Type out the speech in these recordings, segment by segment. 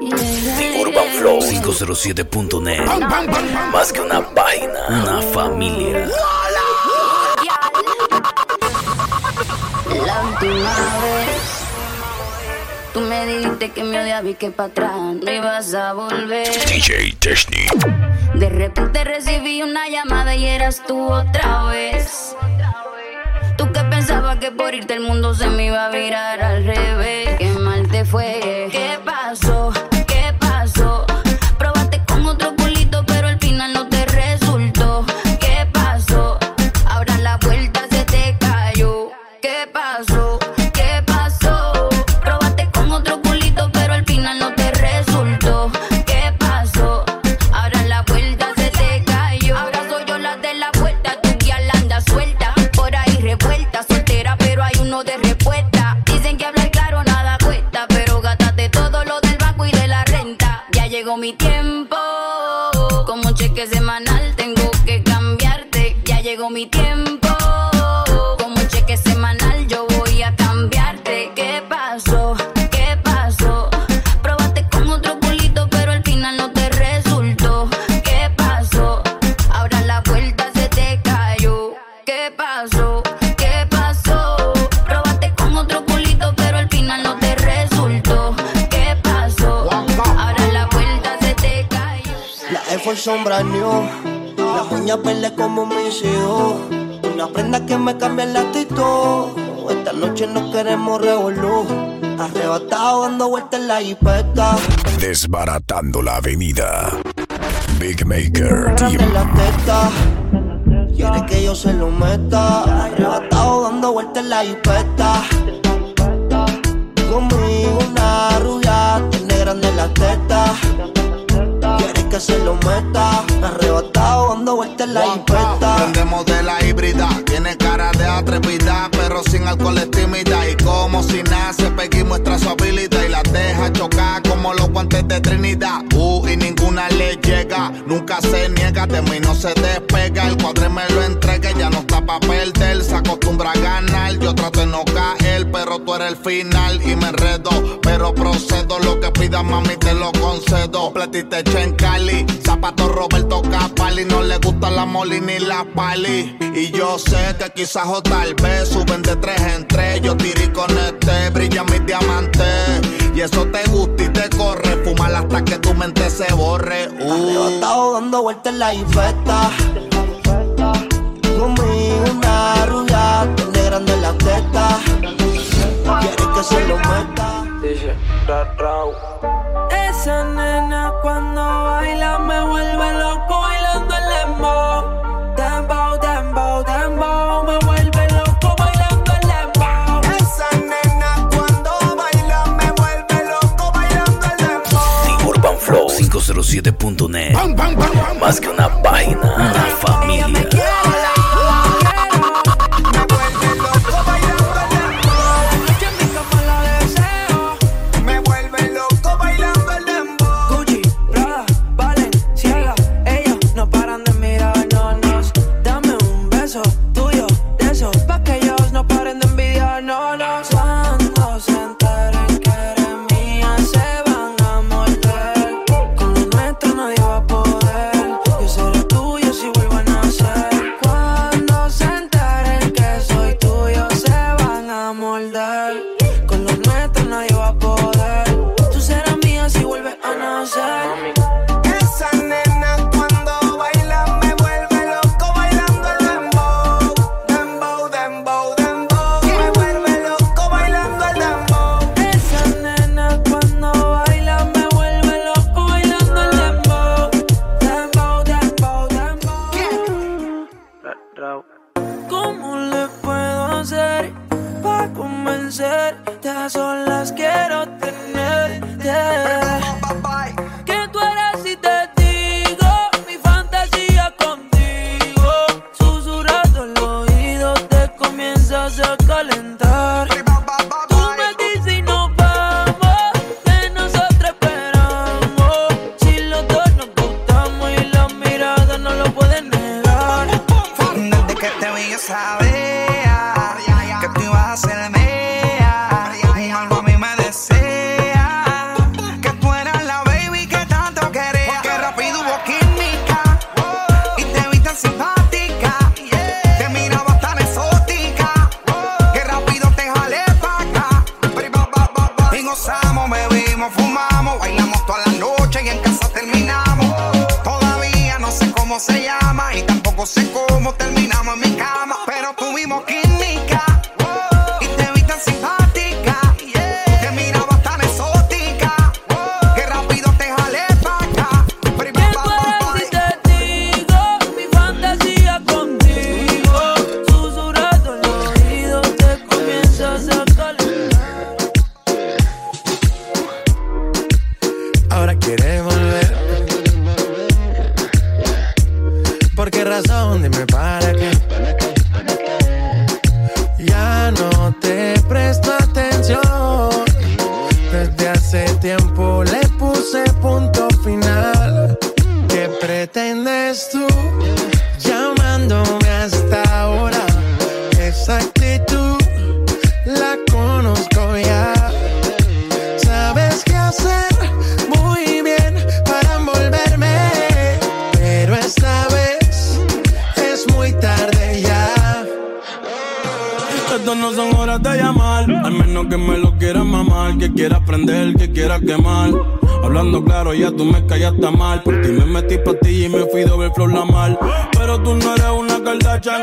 The Urban Flow 507.net. Más que una página, una familia. La última vez Tú me dijiste que me odiabas y que para atrás no ibas a volver DJ Techni. De repente recibí una llamada y eras tú otra vez Tú que pensabas que por irte el mundo se me iba a virar al revés Qué mal te fue ¿Qué pasó? Force sombra new, la uña verde como mis hijos. Una prenda que me cambia la actitud. Esta noche no queremos revolú. Arrebatado dando vueltas en la jipeta. Desbaratando la avenida. Big Maker Team. Quiere que yo se lo meta. Arrebatado dando vueltas en la jipeta. Conmigo una rubia, tiene grande la teta. Que se lo meta. Arrebatado dando vueltas en la jipeta. Prendemos de la híbrida, tiene cara de atrevida, pero sin alcohol es tímida. Y como si nace, Peggy muestra su habilidad y la deja chocar como los guantes de Trinidad. Uh, y ninguna le llega, nunca se niega, de mí no se despega. El cuadre me tú eres el final y me enredo. Pero procedo, lo que pidas, mami, te lo concedo. Platiste en Cali, zapato Roberto Capali, no le gusta la moli ni la pali. Y yo sé que quizás o tal vez suben de tres en tres. Yo tiré con este, brilla mis diamantes. Y eso te gusta y te corre, fumar hasta que tu mente se borre. Uh. Arrebatado dando vueltas en la infesta. Conmigo una rubia, grande la teta. Esa nena cuando baila me vuelve loco bailando el lembo. Dembow, dembow, dembow, me vuelve loco bailando el lembo. Esa nena cuando baila me vuelve loco bailando el dembow. The Urban Flow 507.net. Más que una página, una familia. Para convencerte? A solas quiero tenerte.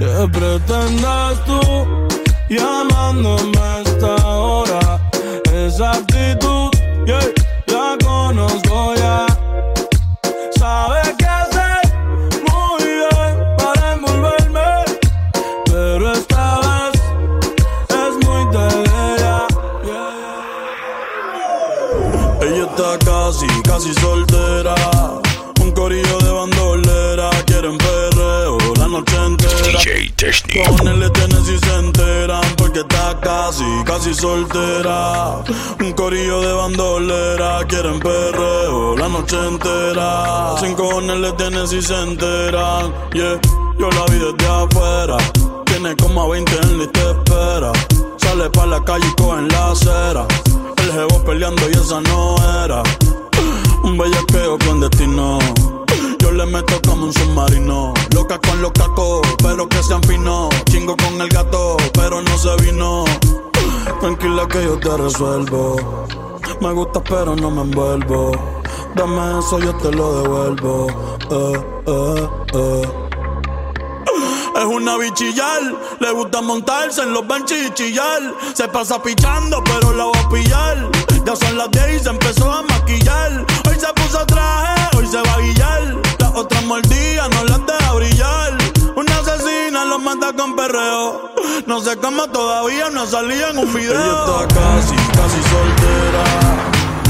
¿Qué pretendes tú llamándome a esta hora? Esa actitud, yeah, Technic. Con tienes si se enteran porque está casi, casi soltera. Un corillo de bandolera, quieren perreo la noche entera. Sin le tienes si se enteran. Yeah, yo la vi desde afuera. Tiene como a 20 en la y espera. Sale pa' la calle y coge en la acera. El jevo peleando y esa no era. Un bellaqueo clandestino. Yo le meto como un submarino. Loca con los cacos, pero que sean finos. Chingo con el gato, pero no se vino. Tranquila que yo te resuelvo. Me gusta, pero no me envuelvo. Dame eso, yo te lo devuelvo. Eh, eh, eh. Es una bichillar, le gusta montarse en los benches y chillar. Se pasa pichando, pero la va a pillar. Ya son las 10 y se empezó a maquillar. Hoy se puso traje, hoy se va a guillar. Las otras mordidas no las deja brillar. Una asesina los mata con perreo. No sé cómo todavía no salía en un video. Ella está casi, casi soltera.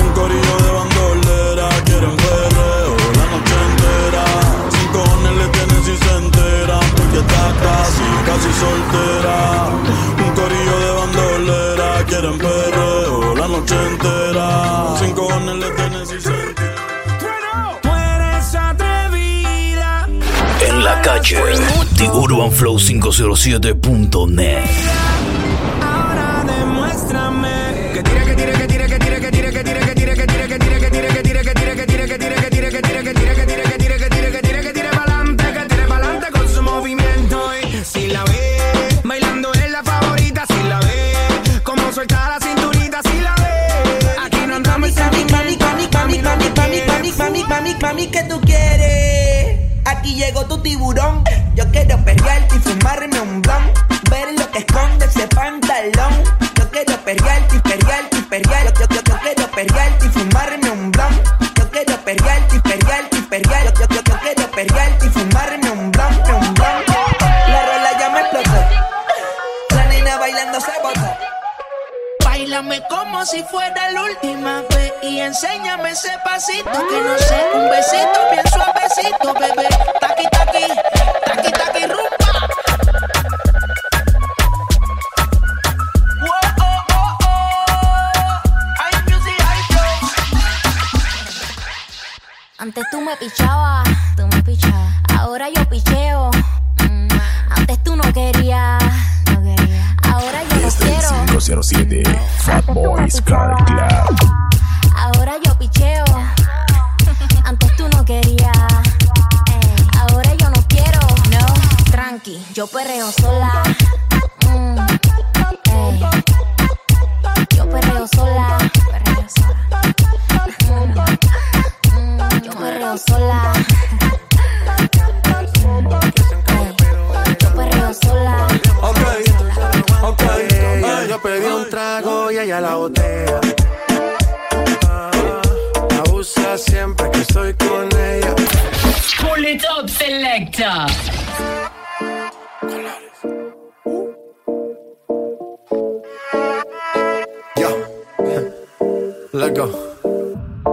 Un corillo de bandolera, quieren perreo la noche entera. Sin cojones le tienen si se enteran porque está casi, casi soltera. noche entera. En la calle, TheUrbanFlow507.net. Tu tiburón. Yo quiero perrearte y fumarme un blon. Ver lo que esconde ese pantalón. Yo quiero perrearte y perrearte y. Yo, quiero perrearte y fumarme un blon. Yo quiero perrearte y perrearte y. Yo, quiero y fumarme un blon, un blon. La rola ya me explotó. La nena bailando se botó. Bailame como si fuera la última vez y enséñame ese pasito que no sé, un besito bien suavecito, bebé. Pichabas, tú me pichabas. Ahora yo picheo. Mm, antes tú no querías, no quería. Ahora yo no quiero. 507 Fat Boys Car Club. Ahora yo picheo. Antes tú no querías. Ey, Ahora yo no quiero. No, tranqui, yo perreo sola. Mm. Yo perreo sola. Perreo sola. Mm, yo perreo sola. Yo perreo sola. Ok, ok. Eh, yo pedí un trago y ella la botea. Ah, la usa siempre que estoy con ella. Pull it up, selector. Let's go.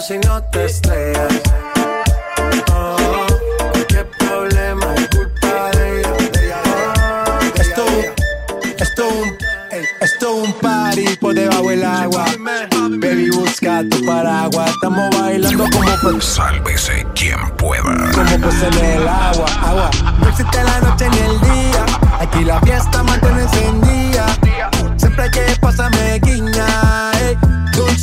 si no te estrellas. Oh, qué problema es culpa de ella. Esto, esto, esto un party por debajo del agua. Baby, busca tu paraguas. Estamos bailando como pues, Sálvese quien pueda. como pues en el agua, agua. No existe la noche ni el día. Aquí la fiesta mantiene encendida. Siempre que pasa me guiña, ey,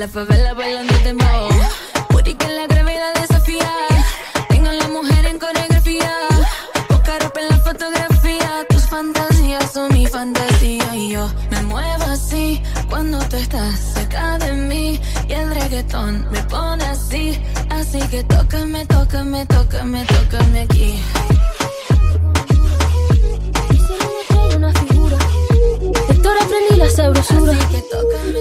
la favela bailando de mo. Puri que la gravedad desafía. Tengo la mujer en coreografía. Poca ropa en la fotografía. Tus fantasías son mi fantasía. Y yo me muevo así cuando tú estás cerca de mí. Y el reggaetón me pone así. Así que tócame, tócame, tócame, tócame aquí. Ahora aprendí la sabrosura.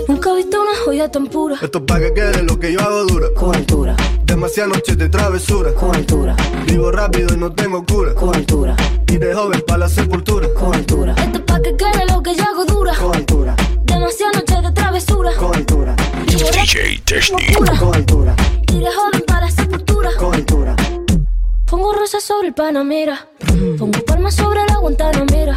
Nunca he visto una joya tan pura. Esto es pa' que quede lo que yo hago dura. Con altura, Demasiadas noches de travesura. con altura, Vivo rápido y no tengo cura. con altura, Y de joven para la sepultura. con altura. Esto es pa' que quede lo que yo hago dura. Con altura, Demasiadas noches de travesura. con altura, DJ Testy. con altura, Y de joven para la sepultura. con altura. Pongo rosas sobre el Panamera. Pongo palmas sobre la Guantanamera.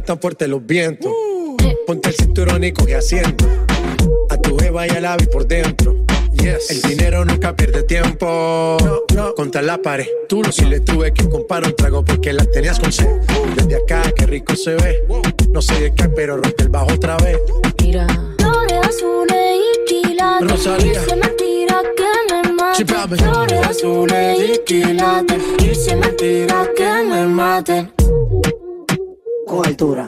Están fuertes los vientos. Ponte el cinturón y coge asiento. A tu jeva y al ave por dentro. El dinero nunca pierde tiempo. Contra la pared. Tú no si le tuve que comprar un trago porque la tenías con sed. Desde acá, qué rico se ve. No sé de qué, pero rompe el bajo otra vez. Mira. Flores azules y quilates. Rosalía. Es mentira que me papi. Flores azules y quilates. Es mentira que me maten. Con altura,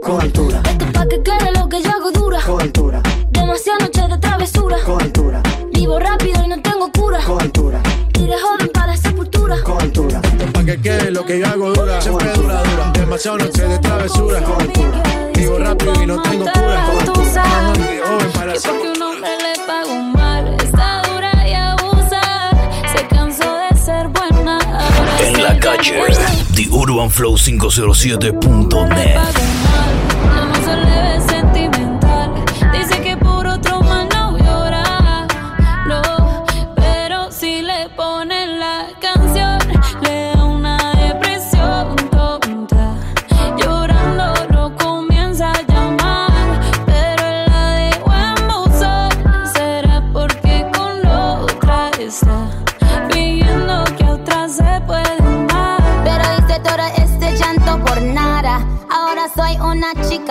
con altura, Esto es pa' que quede lo que yo hago dura. Cobertura, Demasiadas noches de travesura. cobertura, Vivo rápido y no tengo cura. cobertura, Iré joven para la sepultura. cobertura. Pa' que quede lo que yo hago dura, siempre dura, dura. Demasiado noche de travesura. Vivo rápido y no tengo cura. Tú sabes Joven para que porque un hombre le paga un mal, está dura y abusa. Se cansó de ser buena. En la calle, urbanflow507.net.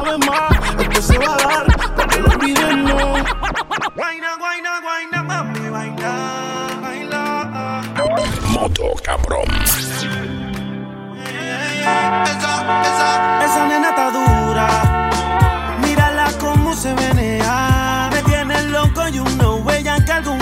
Una vez más, esto se va a dar para que lo olvidemos. Guayna, guayna, guayna, mami, baila, baila. Moto cabrón. Esa nena está dura. Mírala cómo se menea. Me tiene loco y uno huella que algún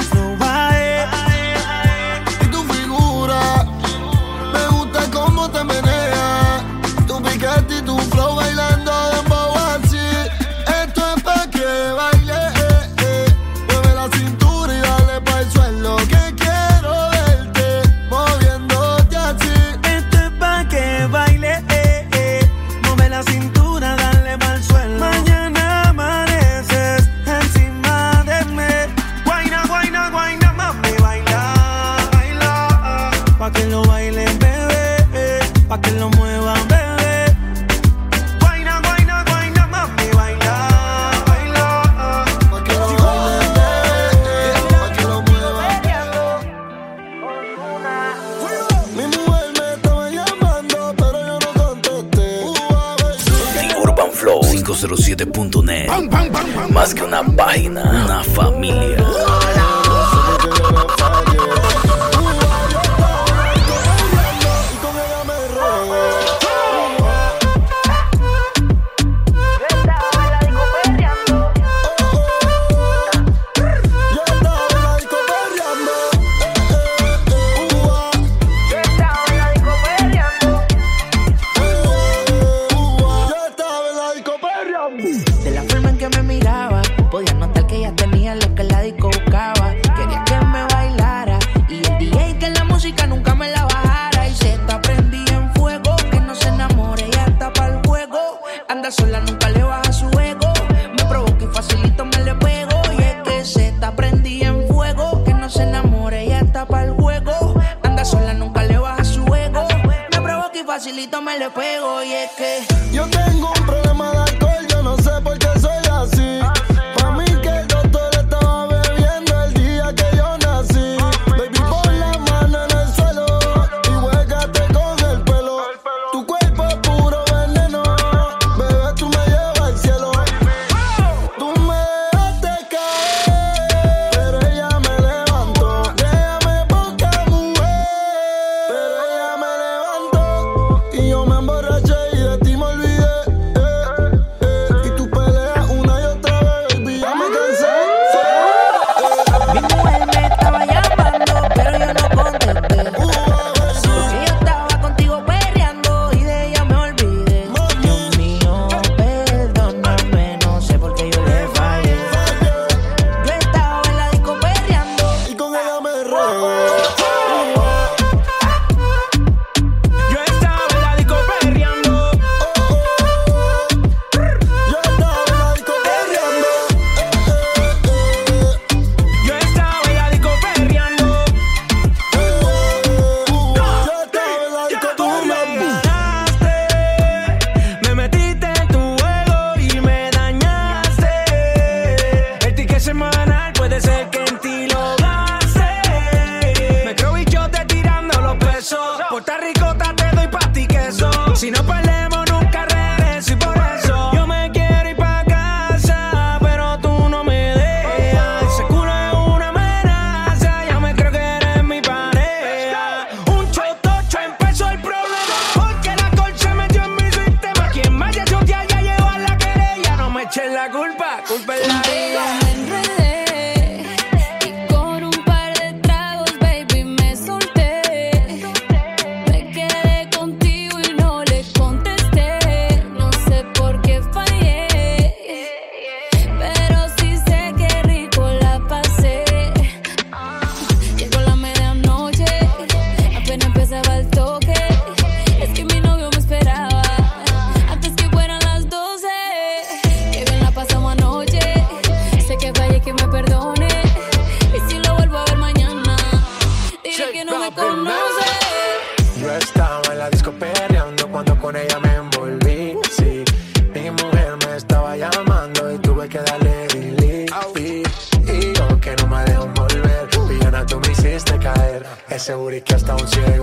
booty que hasta un ciego